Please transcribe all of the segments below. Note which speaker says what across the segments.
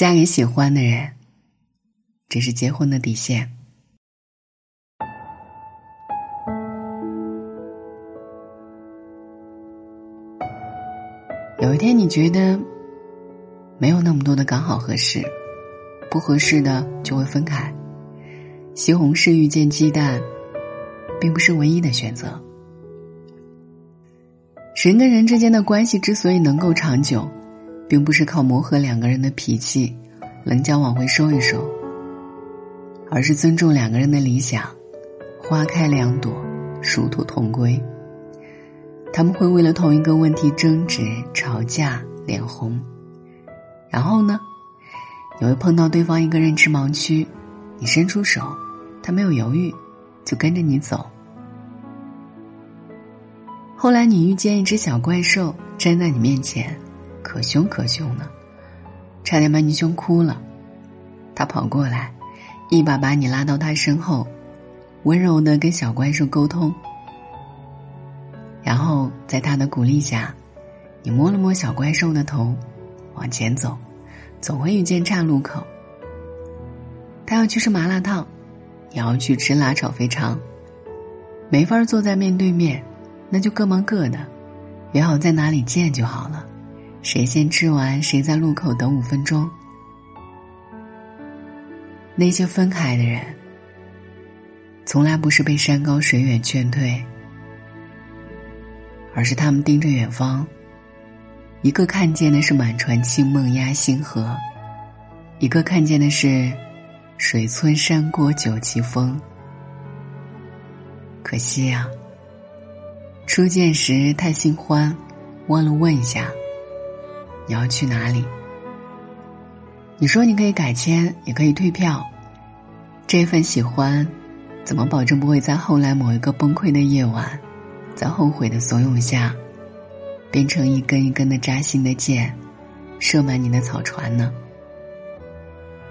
Speaker 1: 嫁给喜欢的人，这是结婚的底线。有一天你觉得没有那么多的刚好合适，不合适的就会分开。西红柿遇见鸡蛋，并不是唯一的选择。人跟人之间的关系之所以能够长久，并不是靠磨合两个人的脾气，棱角往回收一收，而是尊重两个人的理想，花开两朵，殊途同归。他们会为了同一个问题争执、吵架、脸红，然后呢，你会碰到对方一个认知盲区，你伸出手，他没有犹豫，就跟着你走。后来你遇见一只小怪兽站在你面前，可凶可凶呢，差点把你凶哭了。他跑过来，一把把你拉到他身后，温柔的跟小怪兽沟通。然后在他的鼓励下，你摸了摸小怪兽的头，往前走，总会遇见岔路口。他要去吃麻辣烫，你要去吃辣炒肥肠，没法坐在面对面。那就各忙各的，约好在哪里见就好了。谁先吃完，谁在路口等五分钟。那些分开的人，从来不是被山高水远劝退，而是他们盯着远方。一个看见的是满船清梦压星河，一个看见的是水村山郭酒旗风。可惜呀。初见时太心欢，忘了问一下，你要去哪里？你说你可以改签，也可以退票。这份喜欢，怎么保证不会在后来某一个崩溃的夜晚，在后悔的怂恿下，变成一根一根的扎心的箭，射满你的草船呢？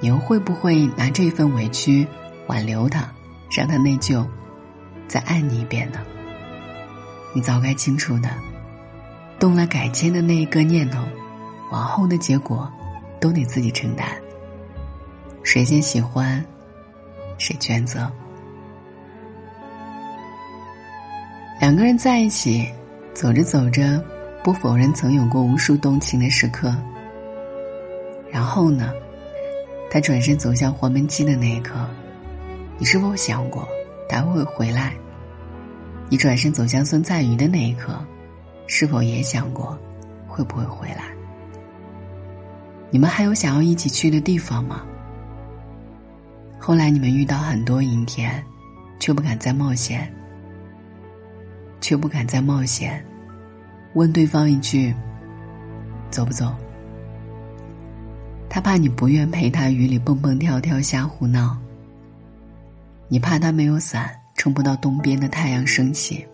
Speaker 1: 你又会不会拿这份委屈挽留他，让他内疚，再爱你一遍呢？你早该清楚的，动了改签的那一个念头，往后的结果都得自己承担。谁先喜欢，谁全责。两个人在一起，走着走着，不否认曾有过无数动情的时刻。然后呢，他转身走向黄焖鸡的那一刻，你是否想过他会回来？你转身走向酸菜鱼的那一刻，是否也想过会不会回来？你们还有想要一起去的地方吗？后来你们遇到很多阴天，却不敢再冒险，却不敢再冒险，问对方一句：“走不走？”他怕你不愿陪他雨里蹦蹦跳跳瞎胡闹，你怕他没有伞。撑不到东边的太阳升起。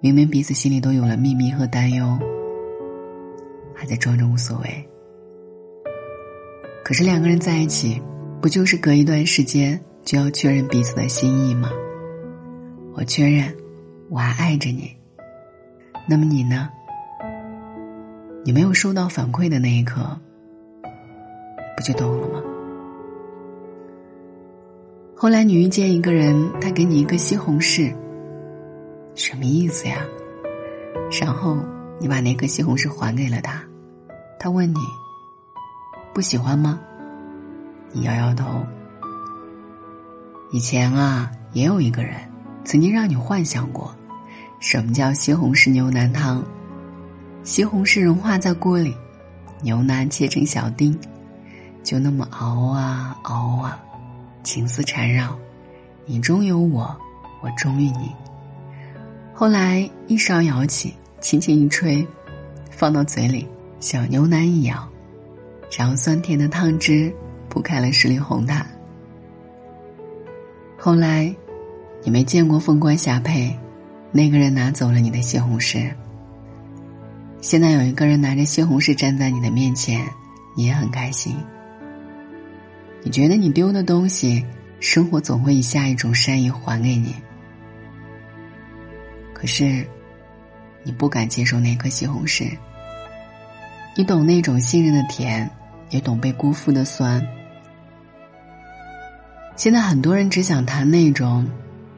Speaker 1: 明明彼此心里都有了秘密和担忧，还在装着无所谓。可是两个人在一起，不就是隔一段时间就要确认彼此的心意吗？我确认，我还爱着你。那么你呢？你没有收到反馈的那一刻，不就懂了吗？后来你遇见一个人，他给你一个西红柿，什么意思呀？然后你把那颗西红柿还给了他，他问你不喜欢吗？你摇摇头。以前啊，也有一个人曾经让你幻想过，什么叫西红柿牛腩汤？西红柿融化在锅里，牛腩切成小丁，就那么熬啊熬啊。情丝缠绕，你中有我，我中于你。后来一勺舀起，轻轻一吹，放到嘴里，小牛腩一咬，然后酸甜的汤汁铺开了十里红毯。后来，你没见过凤冠霞帔，那个人拿走了你的西红柿。现在有一个人拿着西红柿站在你的面前，你也很开心。你觉得你丢的东西，生活总会以下一种善意还给你。可是，你不敢接受那颗西红柿。你懂那种信任的甜，也懂被辜负的酸。现在很多人只想谈那种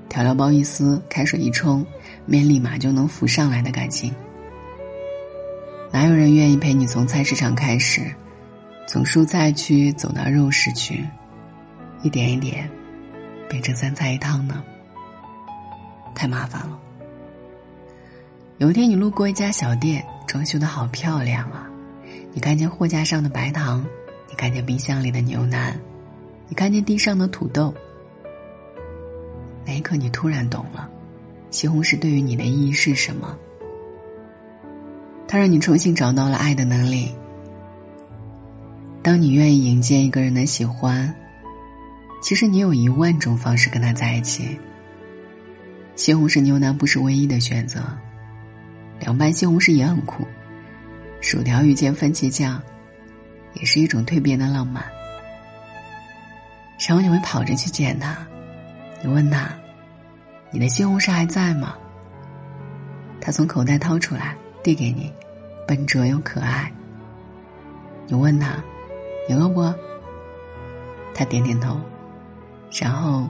Speaker 1: 调料包一撕，开水一冲，面立马就能浮上来的感情。哪有人愿意陪你从菜市场开始，从蔬菜区走到肉食区，一点一点变成三菜一汤呢？太麻烦了。有一天，你路过一家小店，装修的好漂亮啊！你看见货架上的白糖，你看见冰箱里的牛腩，你看见地上的土豆。那一刻，你突然懂了，西红柿对于你的意义是什么？它让你重新找到了爱的能力。当你愿意迎接一个人的喜欢，其实你有一万种方式跟他在一起。西红柿牛腩不是唯一的选择。凉拌西红柿也很酷，薯条遇见番茄酱，也是一种蜕变的浪漫。然后你会跑着去见他，你问他：“你的西红柿还在吗？”他从口袋掏出来递给你，笨拙又可爱。你问他：“你饿不？”他点点头，然后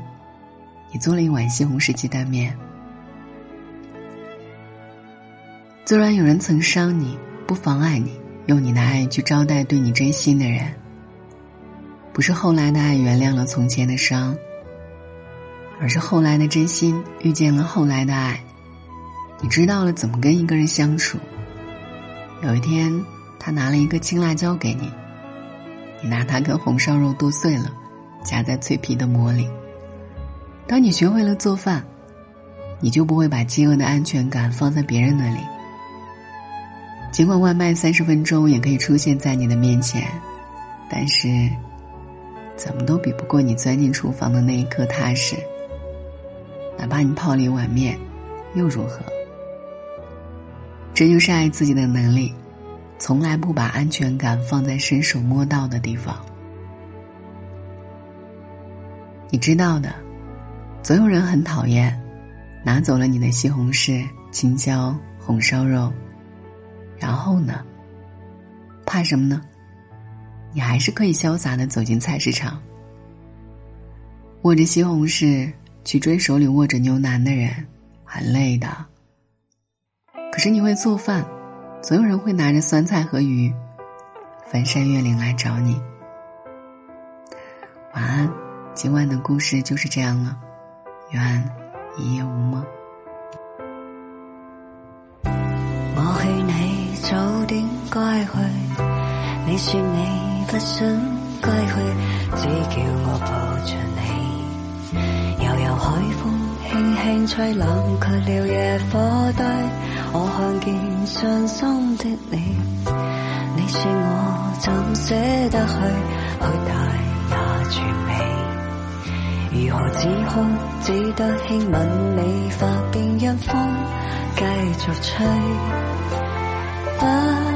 Speaker 1: 你做了一碗西红柿鸡蛋面。纵然有人曾伤你，不妨碍你用你的爱去招待对你真心的人。不是后来的爱原谅了从前的伤，而是后来的真心遇见了后来的爱。你知道了怎么跟一个人相处。有一天，他拿了一个青辣椒给你，你拿它跟红烧肉剁碎了，夹在脆皮的馍里。当你学会了做饭，你就不会把饥饿的安全感放在别人那里。尽管外卖三十分钟也可以出现在你的面前，但是，怎么都比不过你钻进厨房的那一刻踏实。哪怕你泡了一碗面，又如何？这就是爱自己的能力，从来不把安全感放在伸手摸到的地方。你知道的，总有人很讨厌，拿走了你的西红柿、青椒、红烧肉。然后呢？怕什么呢？你还是可以潇洒的走进菜市场，握着西红柿去追手里握着牛腩的人，很累的。可是你会做饭，总有人会拿着酸菜和鱼，翻山越岭来找你。晚安，今晚的故事就是这样了，愿一夜无梦。
Speaker 2: 我去，你说你不想归去，只叫我抱着你。悠悠海风轻轻吹，冷却了野火堆。我看见伤心的你，你说我怎舍得去？去大也绝美，如何止哭？只得轻吻你发边，因风继续吹。不。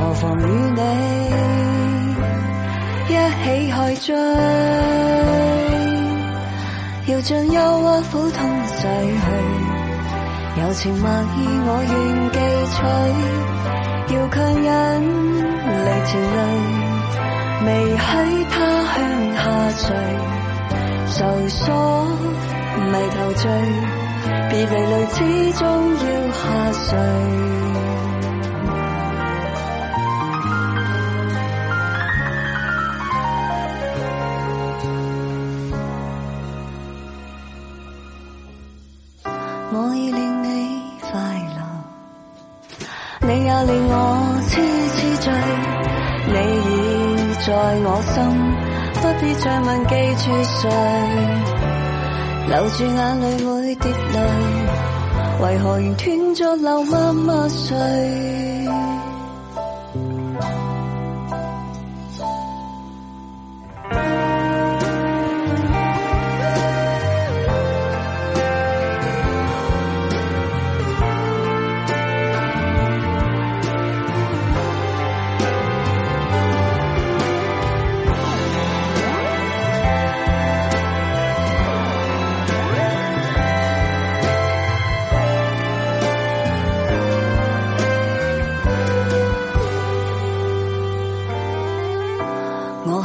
Speaker 2: 何妨与你一起去追，要将忧郁苦痛洗去，柔情蜜意我愿记取，要强忍离情泪，未喺他向下睡，愁锁迷头醉，别离泪始终要下垂。你也令我痴痴醉。你已在我心，不必再问记住谁。留住眼泪会跌泪，为何仍断咗流默默睡？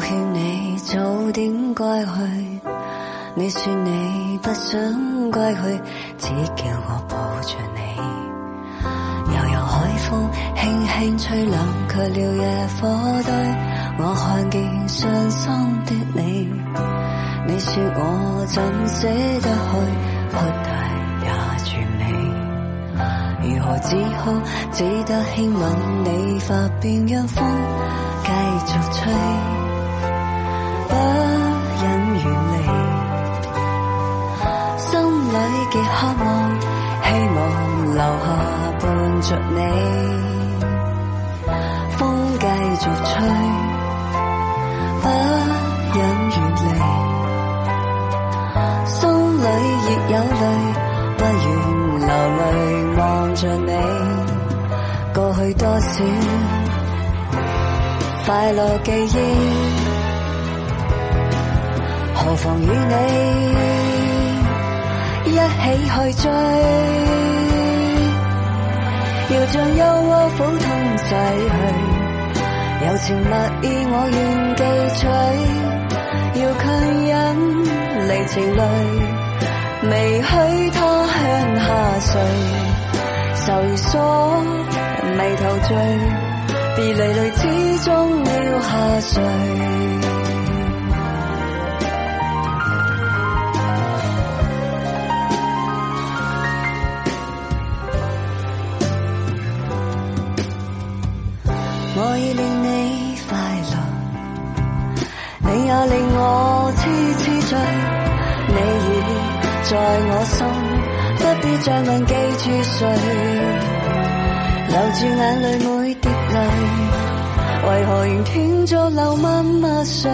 Speaker 2: 我劝你早点归去，你说你不想归去，只叫我抱着你。悠悠海风轻轻吹，冷却了野火堆。我看见伤心的你，你说我怎舍得去，哭大也绝美。如何只好只得轻吻你发边，让风继续吹。里极渴望，希望留下伴着你。风继续吹，不忍远离，心里亦有泪，不愿流泪望着你。过去多少快乐记忆。何妨与你一起去追？要将忧郁苦痛洗去，柔情蜜意我愿记取。要强忍离情泪，未许他向下垂。愁锁眉头聚，别离泪始终要下垂。我已令你快乐，你也令我痴痴醉。你已在我心，不必再问记住谁。留住眼泪每滴泪，为何仍断续流默默睡？